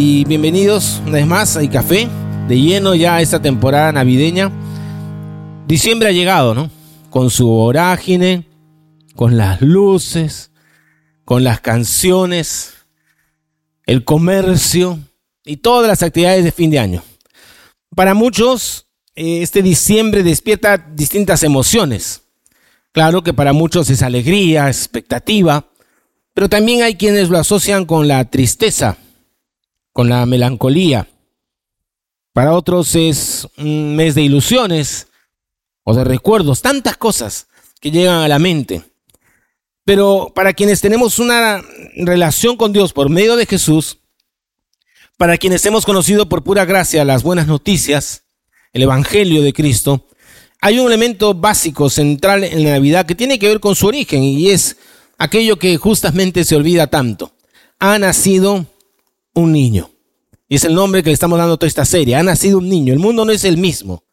y bienvenidos una vez más a Café, de lleno ya esta temporada navideña. Diciembre ha llegado, ¿no? Con su vorágine, con las luces, con las canciones, el comercio y todas las actividades de fin de año. Para muchos, eh, este diciembre despierta distintas emociones. Claro que para muchos es alegría, expectativa, pero también hay quienes lo asocian con la tristeza, con la melancolía. Para otros es un mes de ilusiones o de recuerdos, tantas cosas que llegan a la mente. Pero para quienes tenemos una relación con Dios por medio de Jesús, para quienes hemos conocido por pura gracia las buenas noticias, el Evangelio de Cristo, hay un elemento básico, central en la Navidad que tiene que ver con su origen y es aquello que justamente se olvida tanto. Ha nacido un niño. Y es el nombre que le estamos dando a toda esta serie. Ha nacido un niño. El mundo no es el mismo.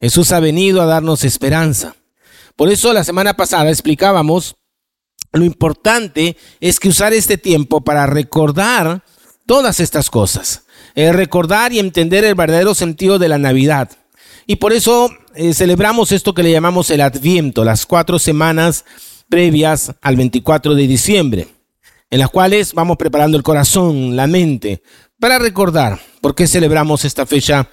Jesús ha venido a darnos esperanza. Por eso la semana pasada explicábamos lo importante es que usar este tiempo para recordar todas estas cosas. Recordar y entender el verdadero sentido de la Navidad. Y por eso eh, celebramos esto que le llamamos el Adviento, las cuatro semanas previas al 24 de diciembre, en las cuales vamos preparando el corazón, la mente, para recordar por qué celebramos esta fecha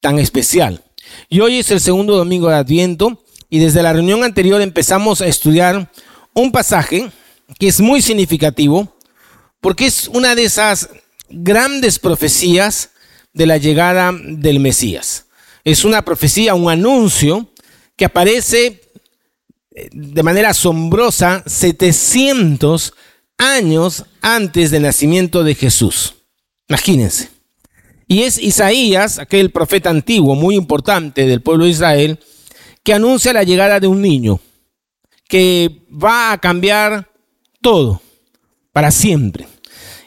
tan especial. Y hoy es el segundo domingo de Adviento y desde la reunión anterior empezamos a estudiar un pasaje que es muy significativo porque es una de esas grandes profecías de la llegada del Mesías. Es una profecía, un anuncio que aparece eh, de manera asombrosa 700 años antes del nacimiento de Jesús. Imagínense. Y es Isaías, aquel profeta antiguo muy importante del pueblo de Israel, que anuncia la llegada de un niño que va a cambiar todo para siempre.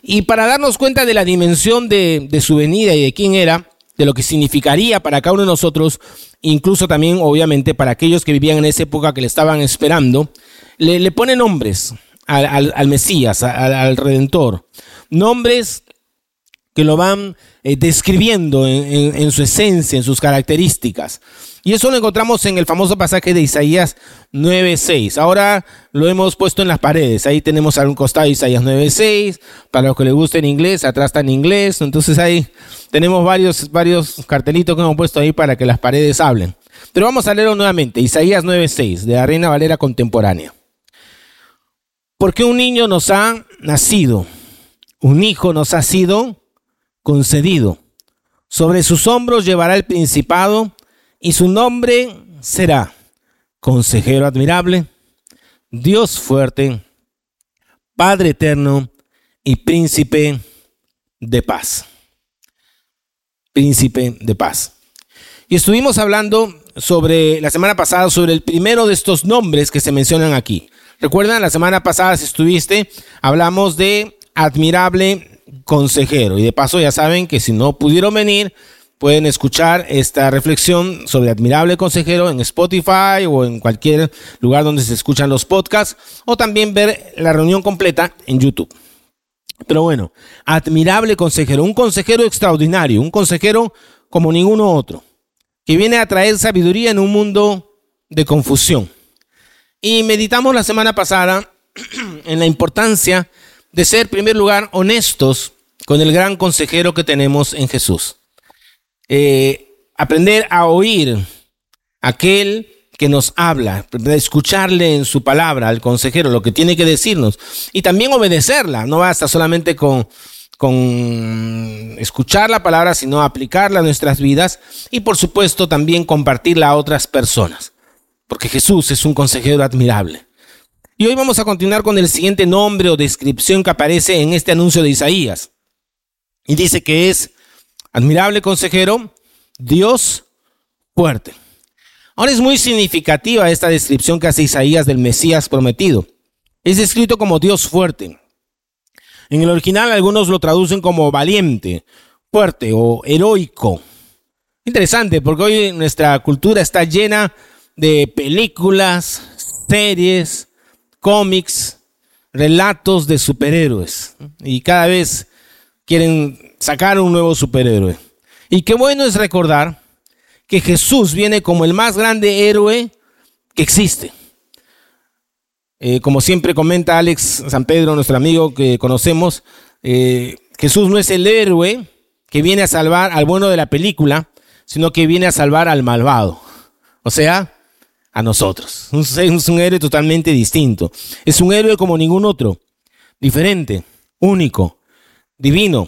Y para darnos cuenta de la dimensión de, su venida y de quién era, de lo que significaría para cada uno de nosotros, incluso también obviamente para aquellos que vivían en esa época que le estaban esperando, le, pone nombres al, Mesías, al, Redentor. Nombres que lo van eh, describiendo en, su esencia, en sus características. Y eso lo encontramos en el famoso pasaje de Isaías 9.6. Ahora lo hemos puesto en las paredes. Ahí tenemos a un costado Isaías 9.6. Para los que les guste en inglés, atrás está en inglés. Entonces ahí tenemos varios, varios cartelitos que hemos puesto ahí para que las paredes hablen. Pero vamos a leerlo nuevamente. Isaías 9.6 de la Reina Valera Contemporánea. Porque un niño nos ha nacido, un hijo nos ha sido concedido. Sobre sus hombros llevará el principado y su nombre será Consejero admirable, Dios fuerte, Padre eterno y Príncipe de paz. Príncipe de paz. Y estuvimos hablando sobre la semana pasada sobre el primero de estos nombres que se mencionan aquí. Recuerdan, la semana pasada si estuviste, hablamos de admirable, consejero. Y de paso ya saben que si no pudieron venir, pueden escuchar esta reflexión sobre admirable consejero en Spotify o en cualquier lugar donde se escuchan los podcasts o también ver la reunión completa en YouTube. Pero bueno, admirable consejero, un consejero extraordinario, un consejero como ninguno otro, que viene a traer sabiduría en un mundo de confusión. Y meditamos la semana pasada en la importancia de ser, en primer lugar, honestos con el gran consejero que tenemos en Jesús. Eh, aprender a oír aquel que nos habla, escucharle en su palabra al consejero, lo que tiene que decirnos, y también obedecerla. No basta solamente con, con escuchar la palabra, sino aplicarla a nuestras vidas y por supuesto también compartirla a otras personas, porque Jesús es un consejero admirable. Y hoy vamos a continuar con el siguiente nombre o descripción que aparece en este anuncio de Isaías. Y dice que es admirable consejero, Dios fuerte. Ahora es muy significativa esta descripción que hace Isaías del Mesías prometido. Es descrito como Dios fuerte. En el original algunos lo traducen como valiente, fuerte o heroico. Interesante porque hoy nuestra cultura está llena de películas, series, cómics, relatos de superhéroes. Y cada vez quieren sacar un nuevo superhéroe. Y qué bueno es recordar que Jesús viene como el más grande héroe que existe. Eh, como siempre comenta Alex San Pedro, nuestro amigo que conocemos, eh, Jesús no es el héroe que viene a salvar al bueno de la película, sino que viene a salvar al malvado. O sea, a nosotros. Es un héroe totalmente distinto. Es un héroe como ningún otro. Diferente, único, divino.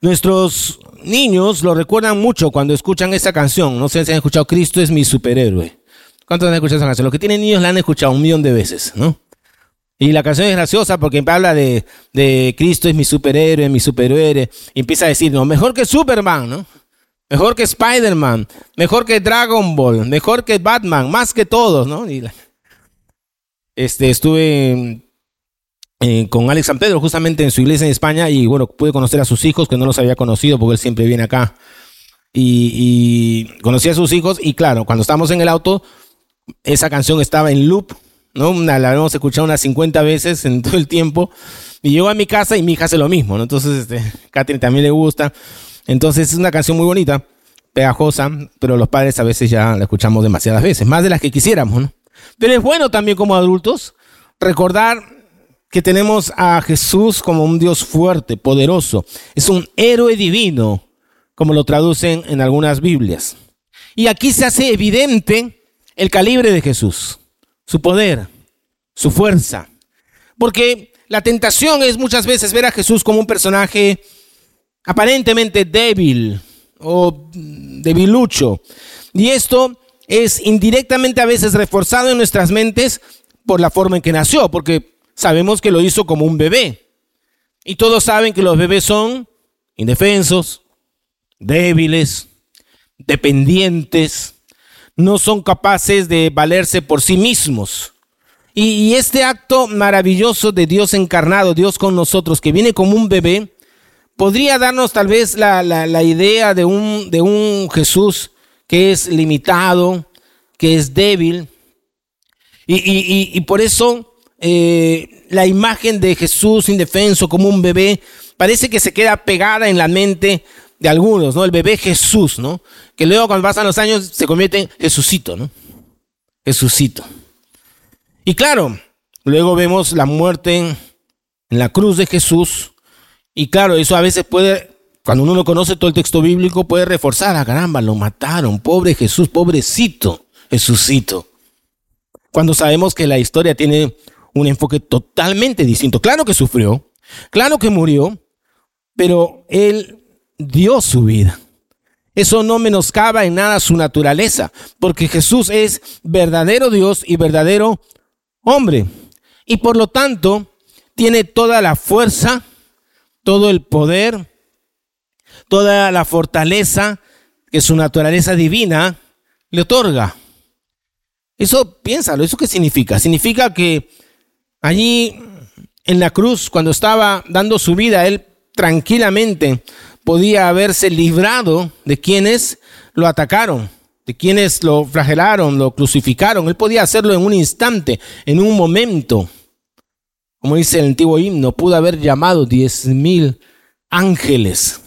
Nuestros niños lo recuerdan mucho cuando escuchan esta canción. No sé si han escuchado Cristo es mi superhéroe. ¿Cuántos han escuchado esa canción? Los que tienen niños la han escuchado un millón de veces, ¿no? Y la canción es graciosa porque habla de, de Cristo es mi superhéroe, mi superhéroe. Y empieza a decir, no, mejor que Superman, ¿no? Mejor que Spider-Man, mejor que Dragon Ball, mejor que Batman, más que todos, ¿no? este, estuve eh, con Alex San Pedro, justamente en su iglesia en España, y bueno, pude conocer a sus hijos, que no los había conocido porque él siempre viene acá. Y, conocí a sus hijos, y claro, cuando estábamos en el auto, esa canción estaba en loop, ¿no? la habíamos escuchado unas 50 veces en todo el tiempo. Y llego a mi casa y mi hija hace lo mismo, ¿no? Entonces, este, Catherine también le gusta. Entonces, es una canción muy bonita, pegajosa, pero los padres a veces ya la escuchamos demasiadas veces, más de las que quisiéramos, ¿no? Pero es bueno también como adultos recordar que tenemos a Jesús como un Dios fuerte, poderoso. Es un héroe divino, como lo traducen en algunas Biblias. Y aquí se hace evidente el calibre de Jesús, su poder, su fuerza. Porque la tentación es muchas veces ver a Jesús como un personaje aparentemente débil o debilucho. Y esto es indirectamente a veces reforzado en nuestras mentes por la forma en que nació, porque sabemos que lo hizo como un bebé. Y todos saben que los bebés son indefensos, débiles, dependientes, no son capaces de valerse por sí mismos. Y, este acto maravilloso de Dios encarnado, Dios con nosotros, que viene como un bebé, podría darnos tal vez la, idea de un, de un Jesús que es limitado, que es débil. y por eso eh, la imagen de Jesús indefenso como un bebé parece que se queda pegada en la mente de algunos, ¿no? El bebé Jesús, ¿no? Que luego cuando pasan los años se convierte en Jesucito, ¿no? Jesucito. Y claro, luego vemos la muerte en, la cruz de Jesús. Y claro, eso a veces puede, cuando uno no conoce todo el texto bíblico, puede reforzar, a ah, caramba, lo mataron, pobre Jesús, pobrecito, Jesucito. Cuando sabemos que la historia tiene un enfoque totalmente distinto. Claro que sufrió, claro que murió, pero él dio su vida. Eso no menoscaba en nada su naturaleza, porque Jesús es verdadero Dios y verdadero hombre. Y por lo tanto, tiene toda la fuerza, todo el poder, toda la fortaleza que su naturaleza divina le otorga. Eso piénsalo, ¿eso qué significa? Significa que Allí en la cruz, cuando estaba dando su vida, él tranquilamente podía haberse librado de quienes lo atacaron, de quienes lo flagelaron, lo crucificaron. Él podía hacerlo en un instante, en un momento. Como dice el antiguo himno, pudo haber llamado diez mil ángeles.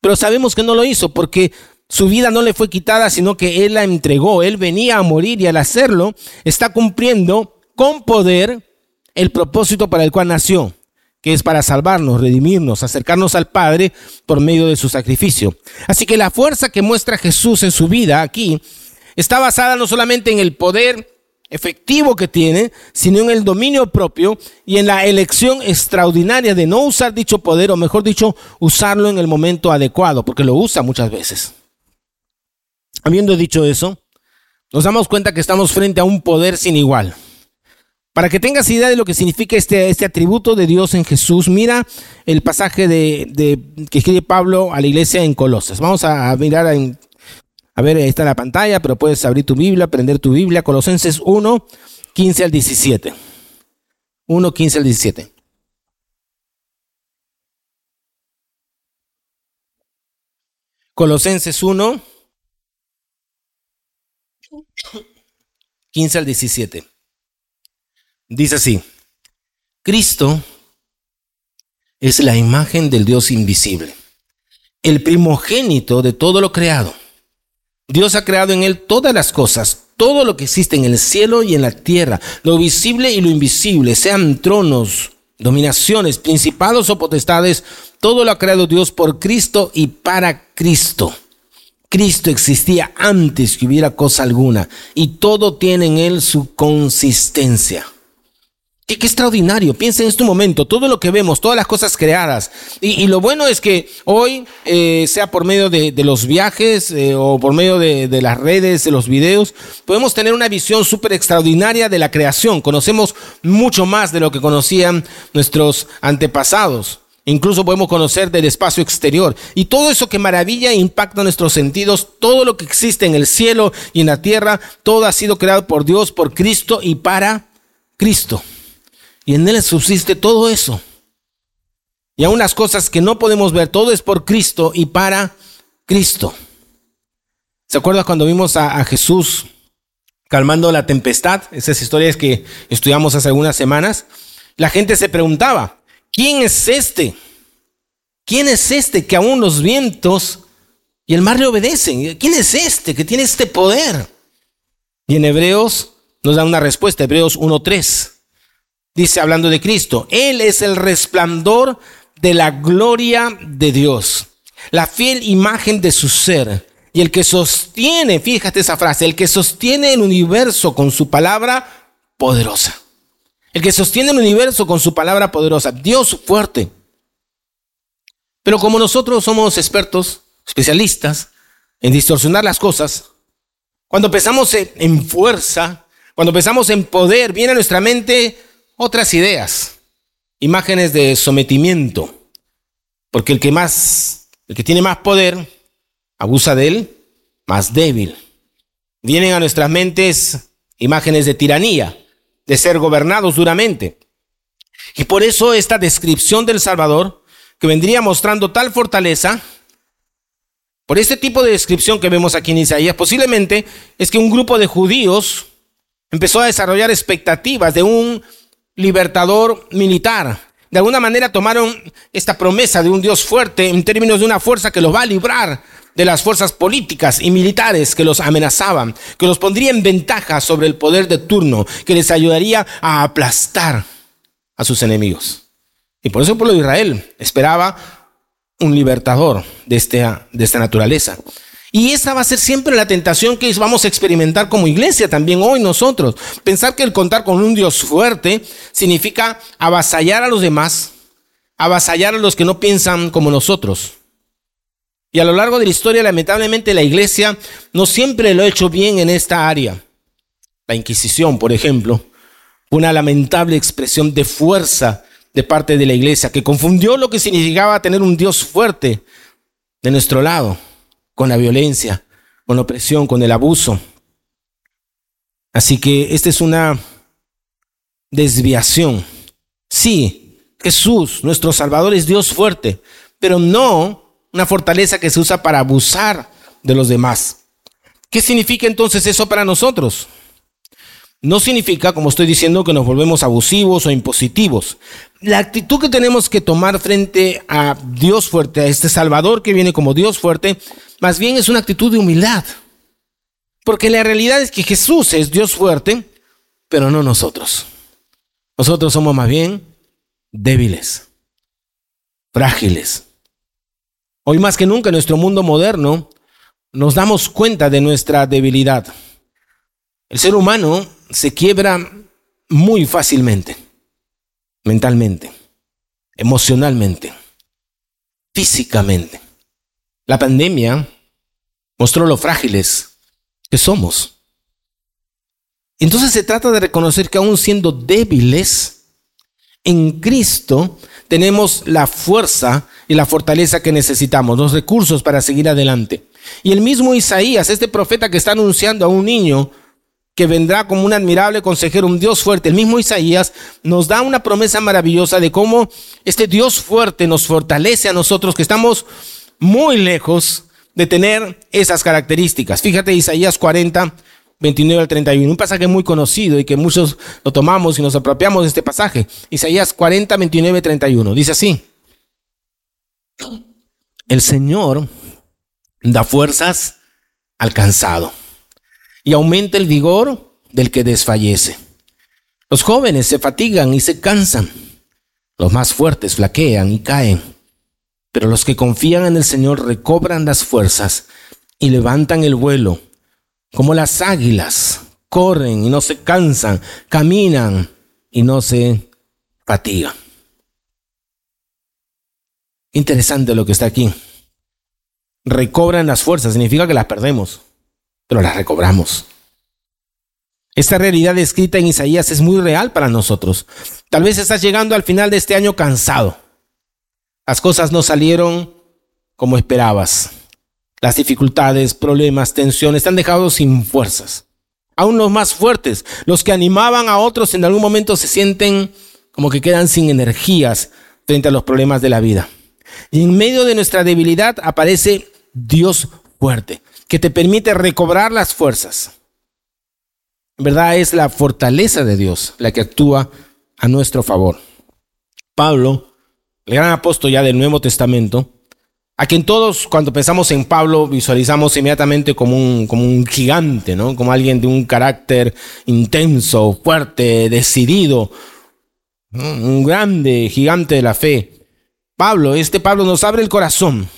Pero sabemos que no lo hizo porque su vida no le fue quitada, sino que Él la entregó. Él venía a morir y al hacerlo está cumpliendo con poder el propósito para el cual nació, que es para salvarnos, redimirnos, acercarnos al Padre por medio de su sacrificio. Así que la fuerza que muestra Jesús en su vida aquí está basada no solamente en el poder efectivo que tiene, sino en el dominio propio y en la elección extraordinaria de no usar dicho poder, o mejor dicho, usarlo en el momento adecuado, porque lo usa muchas veces. Habiendo dicho eso, nos damos cuenta que estamos frente a un poder sin igual. Para que tengas idea de lo que significa este, este atributo de Dios en Jesús, mira el pasaje de, que escribe Pablo a la iglesia en Colosas. Vamos a, mirar, a ver, ahí está la pantalla, pero puedes abrir tu Biblia, prender tu Biblia, Colosenses 1, 15 al 17. 1, 15 al 17. Colosenses 1, 15 al 17. Dice así, Cristo es la imagen del Dios invisible, el primogénito de todo lo creado. Dios ha creado en él todas las cosas, todo lo que existe en el cielo y en la tierra, lo visible y lo invisible, sean tronos, dominaciones, principados o potestades, todo lo ha creado Dios por Cristo y para Cristo. Cristo existía antes que hubiera cosa alguna y todo tiene en él su consistencia. Qué, extraordinario. Piensa en este momento, todo lo que vemos, todas las cosas creadas. Y, lo bueno es que hoy, eh, sea por medio de, los viajes eh, o por medio de, de, las redes, de los videos, podemos tener una visión súper extraordinaria de la creación. Conocemos mucho más de lo que conocían nuestros antepasados. Incluso podemos conocer del espacio exterior. Y todo eso que maravilla e impacta nuestros sentidos, todo lo que existe en el cielo y en la tierra, todo ha sido creado por Dios, por Cristo y para Cristo. Y en Él subsiste todo eso. Y aún las cosas que no podemos ver, todo es por Cristo y para Cristo. ¿Se acuerda cuando vimos a, Jesús calmando la tempestad? Esas historias que estudiamos hace algunas semanas. La gente se preguntaba, ¿quién es este? ¿Quién es este que aún los vientos y el mar le obedecen? ¿Quién es este que tiene este poder? Y en Hebreos nos da una respuesta, Hebreos 1.3 dice hablando de Cristo, Él es el resplandor de la gloria de Dios, la fiel imagen de su ser. Y el que sostiene, fíjate esa frase, el que sostiene el universo con su palabra poderosa. El que sostiene el universo con su palabra poderosa. Dios fuerte. Pero como nosotros somos expertos, especialistas en distorsionar las cosas, cuando pensamos en fuerza, cuando pensamos en poder, viene a nuestra mente otras ideas, imágenes de sometimiento, porque el que más, el que tiene más poder, abusa de él, más débil. Vienen a nuestras mentes imágenes de tiranía, de ser gobernados duramente. Y por eso esta descripción del Salvador, que vendría mostrando tal fortaleza, por este tipo de descripción que vemos aquí en Isaías, posiblemente es que un grupo de judíos empezó a desarrollar expectativas de un libertador militar. De alguna manera tomaron esta promesa de un Dios fuerte en términos de una fuerza que los va a librar de las fuerzas políticas y militares que los amenazaban, que los pondría en ventaja sobre el poder de turno, que les ayudaría a aplastar a sus enemigos. Y por eso el pueblo de Israel esperaba un libertador de esta, de esta naturaleza. Y esa va a ser siempre la tentación que vamos a experimentar como iglesia también hoy nosotros. Pensar que el contar con un Dios fuerte significa avasallar a los demás, avasallar a los que no piensan como nosotros. Y a lo largo de la historia, lamentablemente, la iglesia no siempre lo ha hecho bien en esta área. La Inquisición, por ejemplo, una lamentable expresión de fuerza de parte de la iglesia que confundió lo que significaba tener un Dios fuerte de nuestro lado con la violencia, con la opresión, con el abuso. Así que esta es una desviación. Sí, Jesús, nuestro Salvador, es Dios fuerte, pero no una fortaleza que se usa para abusar de los demás. ¿Qué significa entonces eso para nosotros? No significa, como estoy diciendo, que nos volvemos abusivos o impositivos. La actitud que tenemos que tomar frente a Dios fuerte, a este Salvador que viene como Dios fuerte, más bien es una actitud de humildad. Porque la realidad es que Jesús es Dios fuerte, pero no nosotros. Nosotros somos más bien débiles, frágiles. Hoy más que nunca en nuestro mundo moderno nos damos cuenta de nuestra debilidad. El ser humano se quiebra muy fácilmente, mentalmente, emocionalmente, físicamente. La pandemia mostró lo frágiles que somos. Entonces se trata de reconocer que aún siendo débiles, en Cristo tenemos la fuerza y la fortaleza que necesitamos, los recursos para seguir adelante. Y el mismo Isaías, este profeta que está anunciando a un niño que vendrá como un admirable consejero, un Dios fuerte. El mismo Isaías nos da una promesa maravillosa de cómo este Dios fuerte nos fortalece a nosotros que estamos muy lejos de tener esas características. Fíjate Isaías 40, 29 al 31, un pasaje muy conocido y que muchos lo tomamos y nos apropiamos de este pasaje. Isaías 40, 29, 31. Dice así, El Señor da fuerzas al cansado y aumenta el vigor del que desfallece. Los jóvenes se fatigan y se cansan. Los más fuertes flaquean y caen. Pero los que confían en el Señor recobran las fuerzas y levantan el vuelo. Como las águilas, corren y no se cansan, caminan y no se fatigan. Interesante lo que está aquí. Recobran las fuerzas, significa que las perdemos, pero las recobramos. Esta realidad escrita en Isaías es muy real para nosotros. Tal vez estás llegando al final de este año cansado. Las cosas no salieron como esperabas. Las dificultades, problemas, tensiones te han dejado sin fuerzas. Aún los más fuertes, los que animaban a otros en algún momento se sienten como que quedan sin energías frente a los problemas de la vida. Y en medio de nuestra debilidad aparece Dios fuerte, que te permite recobrar las fuerzas. En verdad es la fortaleza de Dios la que actúa a nuestro favor. Pablo, el gran apóstol ya del Nuevo Testamento, a quien todos cuando pensamos en Pablo visualizamos inmediatamente como un, como un gigante, ¿no? como alguien de un carácter intenso, fuerte, decidido, un grande gigante de la fe. Pablo, este Pablo nos abre el corazón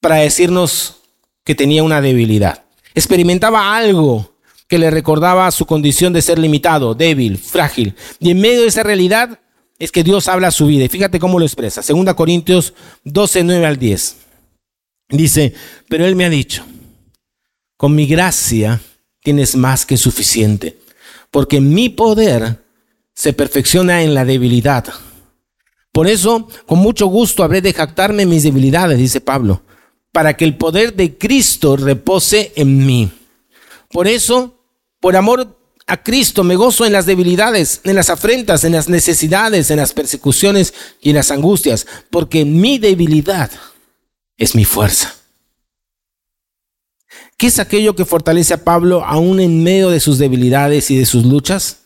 para decirnos que tenía una debilidad. Experimentaba algo que le recordaba su condición de ser limitado, débil, frágil. Y en medio de esa realidad es que Dios habla a su vida. Y fíjate cómo lo expresa. 2 Corintios 12, 9 al 10. Dice, pero Él me ha dicho, con mi gracia tienes más que suficiente, porque mi poder se perfecciona en la debilidad. Por eso, con mucho gusto habré de jactarme mis debilidades, dice Pablo, para que el poder de Cristo repose en mí. Por eso, por amor a Cristo me gozo en las debilidades, en las afrentas, en las necesidades, en las persecuciones y en las angustias, porque mi debilidad es mi fuerza. ¿Qué es aquello que fortalece a Pablo aún en medio de sus debilidades y de sus luchas?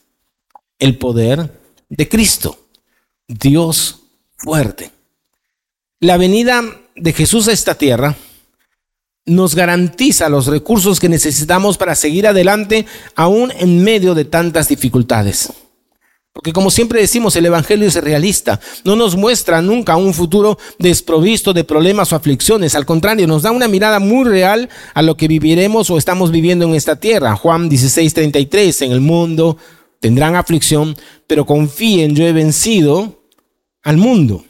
El poder de Cristo, Dios fuerte. La venida de Jesús a esta tierra nos garantiza los recursos que necesitamos para seguir adelante aún en medio de tantas dificultades. Porque como siempre decimos, el Evangelio es realista, no nos muestra nunca un futuro desprovisto de problemas o aflicciones, al contrario, nos da una mirada muy real a lo que viviremos o estamos viviendo en esta tierra. Juan 16:33, en el mundo tendrán aflicción, pero confíen, yo he vencido al mundo.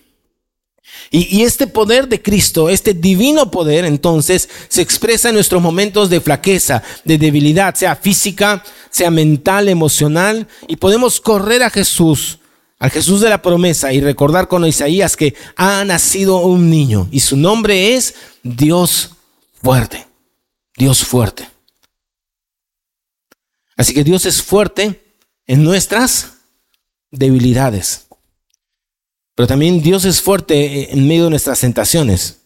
Y, este poder de Cristo, este divino poder, entonces, se expresa en nuestros momentos de flaqueza, de debilidad, sea física, sea mental, emocional, y podemos correr a Jesús, al Jesús de la promesa, y recordar con Isaías que ha nacido un niño, y su nombre es Dios fuerte, Dios fuerte. Así que Dios es fuerte en nuestras debilidades. Pero también Dios es fuerte en medio de nuestras tentaciones.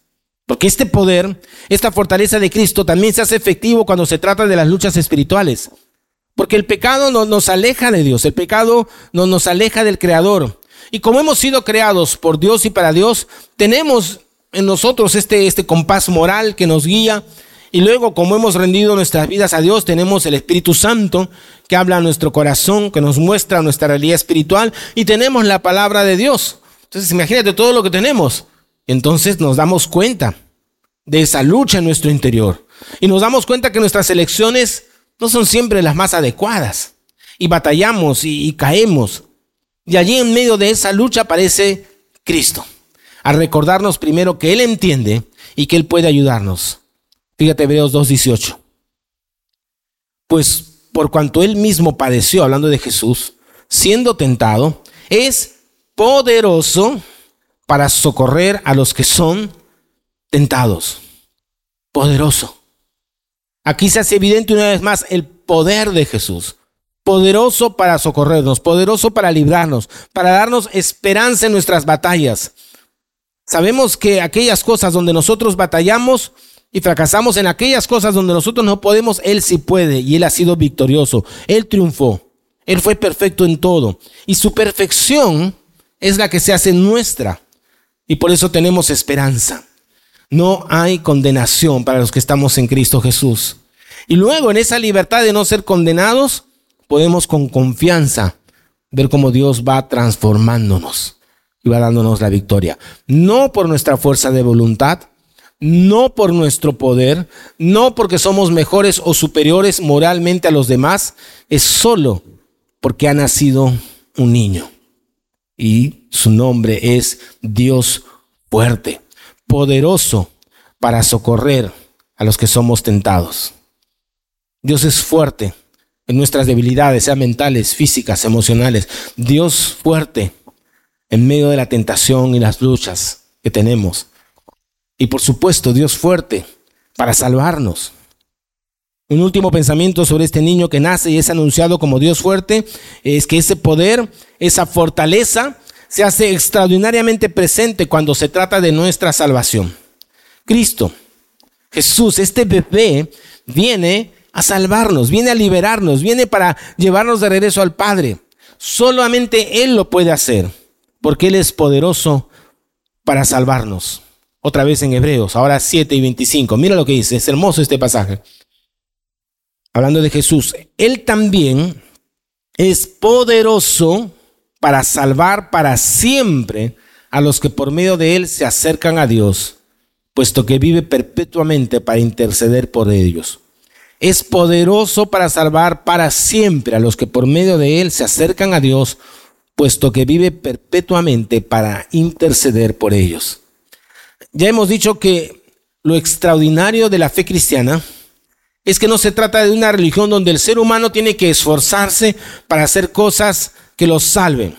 Porque este poder, esta fortaleza de Cristo también se hace efectivo cuando se trata de las luchas espirituales. Porque el pecado no, nos aleja de Dios, el pecado no, nos aleja del Creador. Y como hemos sido creados por Dios y para Dios, tenemos en nosotros este, este compás moral que nos guía. Y luego, como hemos rendido nuestras vidas a Dios, tenemos el Espíritu Santo que habla a nuestro corazón, que nos muestra nuestra realidad espiritual. Y tenemos la palabra de Dios entonces imagínate todo lo que tenemos. Entonces nos damos cuenta de esa lucha en nuestro interior. Y nos damos cuenta que nuestras elecciones no son siempre las más adecuadas. Y batallamos y, caemos. Y allí en medio de esa lucha aparece Cristo. A recordarnos primero que Él entiende y que Él puede ayudarnos. Fíjate Hebreos 2.18. Pues por cuanto Él mismo padeció, hablando de Jesús, siendo tentado, es poderoso para socorrer a los que son tentados. Poderoso. Aquí se hace evidente una vez más el poder de Jesús. Poderoso para socorrernos, poderoso para librarnos, para darnos esperanza en nuestras batallas. Sabemos que aquellas cosas donde nosotros batallamos y fracasamos, en aquellas cosas donde nosotros no podemos, Él sí puede y Él ha sido victorioso. Él triunfó. Él fue perfecto en todo. Y su perfección es la que se hace nuestra Y por eso tenemos esperanza. No hay condenación para los que estamos en Cristo Jesús. Y luego en esa libertad de no ser condenados, podemos con confianza ver cómo Dios va transformándonos y va dándonos la victoria. No por nuestra fuerza de voluntad, no por nuestro poder, no porque somos mejores o superiores moralmente a los demás, es solo porque ha nacido un niño. Y su nombre es Dios fuerte, poderoso para socorrer a los que somos tentados. Dios es fuerte en nuestras debilidades, sean mentales, físicas, emocionales. Dios fuerte en medio de la tentación y las luchas que tenemos. Y por supuesto, Dios fuerte para salvarnos. Un último pensamiento sobre este niño que nace y es anunciado como Dios fuerte es que ese poder, esa fortaleza, se hace extraordinariamente presente cuando se trata de nuestra salvación. Cristo, Jesús, este bebé viene a salvarnos, viene a liberarnos, viene para llevarnos de regreso al Padre. Solamente Él lo puede hacer, porque Él es poderoso para salvarnos. Otra vez en Hebreos, ahora 7 y 25. Mira lo que dice, es hermoso este pasaje. Hablando de Jesús, Él también es poderoso para salvar para siempre a los que por medio de Él se acercan a Dios, puesto que vive perpetuamente para interceder por ellos. Es poderoso para salvar para siempre a los que por medio de Él se acercan a Dios, puesto que vive perpetuamente para interceder por ellos. Ya hemos dicho que lo extraordinario de la fe cristiana es que no se trata de una religión donde el ser humano tiene que esforzarse para hacer cosas que los salven,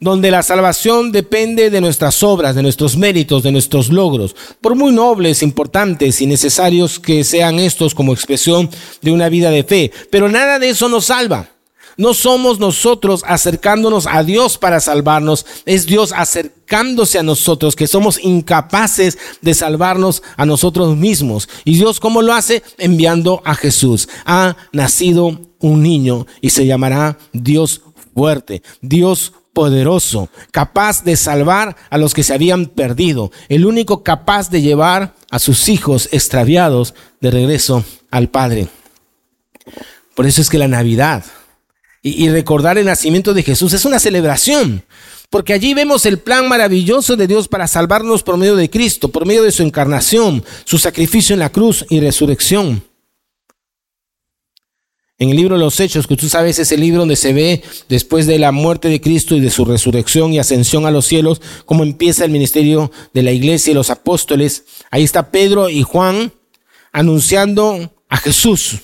donde la salvación depende de nuestras obras, de nuestros méritos, de nuestros logros, por muy nobles, importantes y necesarios que sean estos como expresión de una vida de fe. Pero nada de eso nos salva. No somos nosotros acercándonos a Dios para salvarnos, es Dios acercándose a nosotros, que somos incapaces de salvarnos a nosotros mismos. ¿Y Dios cómo lo hace? Enviando a Jesús. Ha nacido un niño y se llamará Dios fuerte, Dios poderoso, capaz de salvar a los que se habían perdido, el único capaz de llevar a sus hijos extraviados de regreso al Padre. Por eso es que la Navidad y, recordar el nacimiento de Jesús es una celebración, porque allí vemos el plan maravilloso de Dios para salvarnos por medio de Cristo, por medio de su encarnación, su sacrificio en la cruz y resurrección. En el libro de los Hechos, que tú sabes es el libro donde se ve después de la muerte de Cristo y de su resurrección y ascensión a los cielos, cómo empieza el ministerio de la iglesia y los apóstoles. Ahí está Pedro y Juan anunciando a Jesús.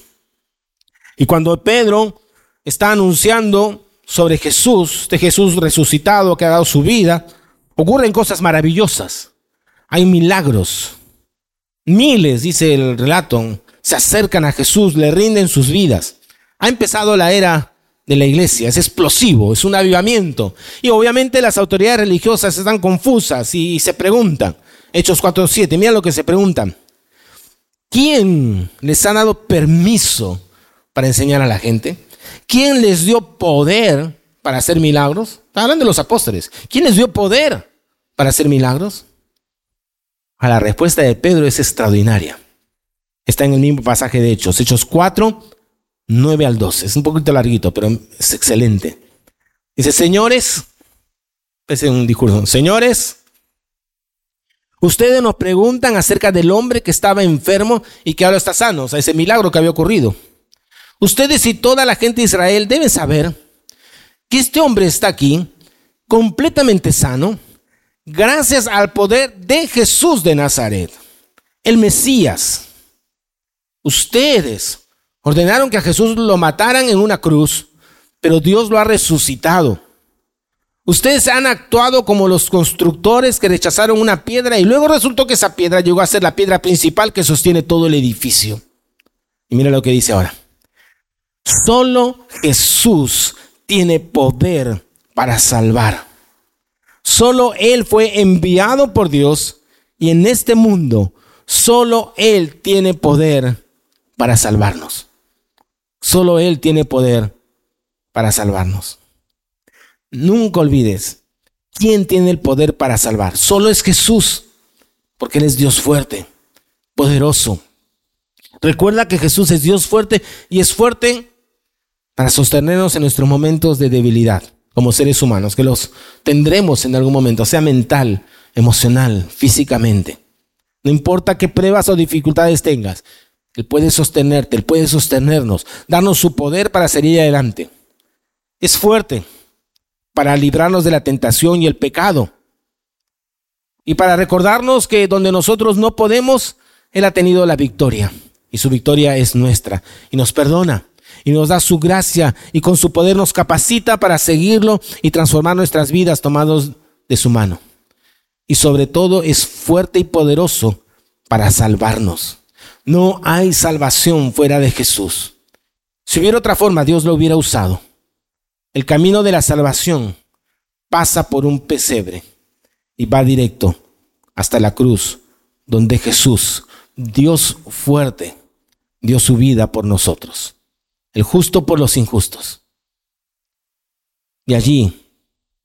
Y cuando Pedro está anunciando sobre Jesús, de Jesús resucitado que ha dado su vida, ocurren cosas maravillosas. Hay milagros. Miles, dice el relato, se acercan a Jesús, le rinden sus vidas. Ha empezado la era de la iglesia, es explosivo, es un avivamiento. Y obviamente las autoridades religiosas están confusas y se preguntan, Hechos 4.7, mira lo que se preguntan. ¿Quién les ha dado permiso para enseñar a la gente? ¿Quién les dio poder para hacer milagros? Está hablando de los apóstoles. ¿Quién les dio poder para hacer milagros? A la respuesta de Pedro es extraordinaria. Está en el mismo pasaje de Hechos, Hechos 4, 9 al 12. Es un poquito larguito, pero es excelente. Dice, señores, es un discurso, señores, ustedes nos preguntan acerca del hombre que estaba enfermo y que ahora está sano, o sea, ese milagro que había ocurrido. Ustedes y toda la gente de Israel deben saber que este hombre está aquí completamente sano gracias al poder de Jesús de Nazaret, el Mesías. Ustedes ordenaron que a Jesús lo mataran en una cruz, pero Dios lo ha resucitado. Ustedes han actuado como los constructores que rechazaron una piedra y luego resultó que esa piedra llegó a ser la piedra principal que sostiene todo el edificio. Y mira lo que dice ahora. Solo Jesús tiene poder para salvar. Solo Él fue enviado por Dios y en este mundo solo Él tiene poder para salvarnos. Solo Él tiene poder para salvarnos. Nunca olvides ¿Quién tiene el poder para salvar? Solo es Jesús, porque Él es Dios fuerte, poderoso. Recuerda que Jesús es Dios fuerte y es fuerte para sostenernos en nuestros momentos de debilidad como seres humanos, que los tendremos en algún momento, sea mental, emocional, físicamente. No importa qué pruebas o dificultades tengas, Él puede sostenerte, Él puede sostenernos, darnos su poder para seguir adelante. Es fuerte para librarnos de la tentación y el pecado. Y para recordarnos que donde nosotros no podemos, Él ha tenido la victoria. Y su victoria es nuestra. Y nos perdona. Y nos da su gracia. Y con su poder nos capacita para seguirlo y transformar nuestras vidas tomados de su mano y sobre todo es fuerte y poderoso para salvarnos. No hay salvación fuera de Jesús. Si hubiera otra forma, Dios lo hubiera usado. El camino de la salvación pasa por un pesebre y va directo hasta la cruz, donde Jesús, Dios fuerte, dio su vida por nosotros, el justo por los injustos. Y allí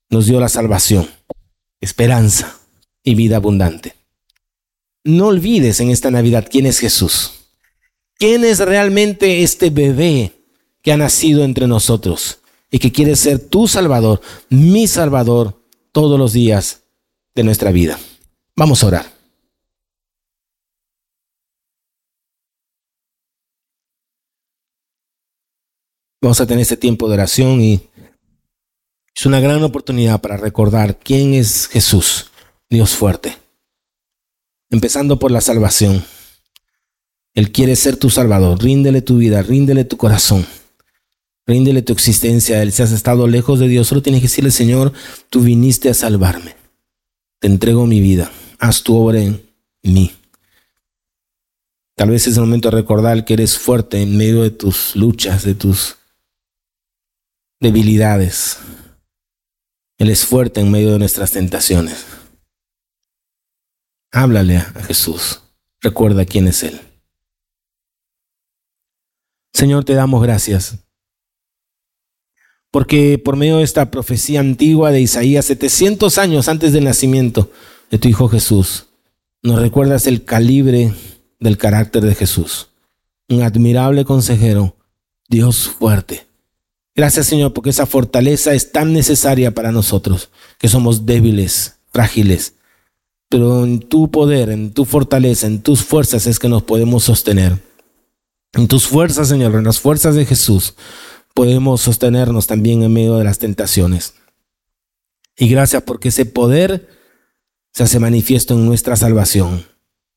nos dio la salvación, esperanza y vida abundante. No olvides en esta Navidad quién es Jesús. ¿Quién es realmente este bebé que ha nacido entre nosotros y que quiere ser tu Salvador, mi Salvador, todos los días de nuestra vida? Vamos a orar. Vamos a tener este tiempo de oración y es una gran oportunidad para recordar quién es Jesús Dios fuerte. Empezando por la salvación. Él quiere ser tu salvador. Ríndele tu vida, ríndele tu corazón. Ríndele tu existencia. Él si has estado lejos de Dios, solo tienes que decirle, Señor, tú viniste a salvarme. Te entrego mi vida. Haz tu obra en mí. Tal vez es el momento de recordar que eres fuerte en medio de tus luchas, de tus debilidades. Él es fuerte en medio de nuestras tentaciones. Háblale a Jesús. Recuerda quién es Él. Señor, te damos gracias. Porque por medio de esta profecía antigua de Isaías, 700 años antes del nacimiento de tu Hijo Jesús, nos recuerdas el calibre del carácter de Jesús. Un admirable consejero, Dios fuerte. Gracias Señor, porque esa fortaleza es tan necesaria para nosotros, que somos débiles, frágiles, pero en tu poder, en tu fortaleza, en tus fuerzas es que nos podemos sostener. En tus fuerzas, Señor, en las fuerzas de Jesús, podemos sostenernos también en medio de las tentaciones. Y gracias porque ese poder se hace manifiesto en nuestra salvación,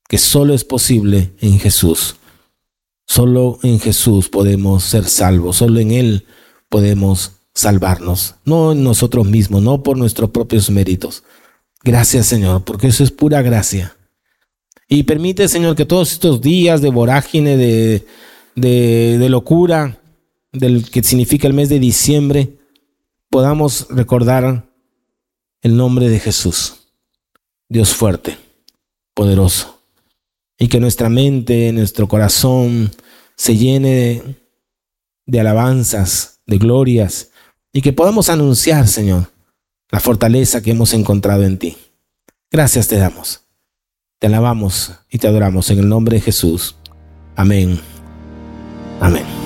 que solo es posible en Jesús. Solo en Jesús podemos ser salvos, solo en Él podemos salvarnos, no en nosotros mismos, no por nuestros propios méritos. Gracias Señor, porque eso es pura gracia. Y permite Señor que todos estos días de vorágine, de, de, locura, del que significa el mes de diciembre, podamos recordar el nombre de Jesús, Dios fuerte, poderoso, y que nuestra mente, nuestro corazón se llene de alabanzas, de glorias, y que podamos anunciar, Señor, la fortaleza que hemos encontrado en ti. Gracias te damos. Te alabamos y te adoramos en el nombre de Jesús. Amén. Amén.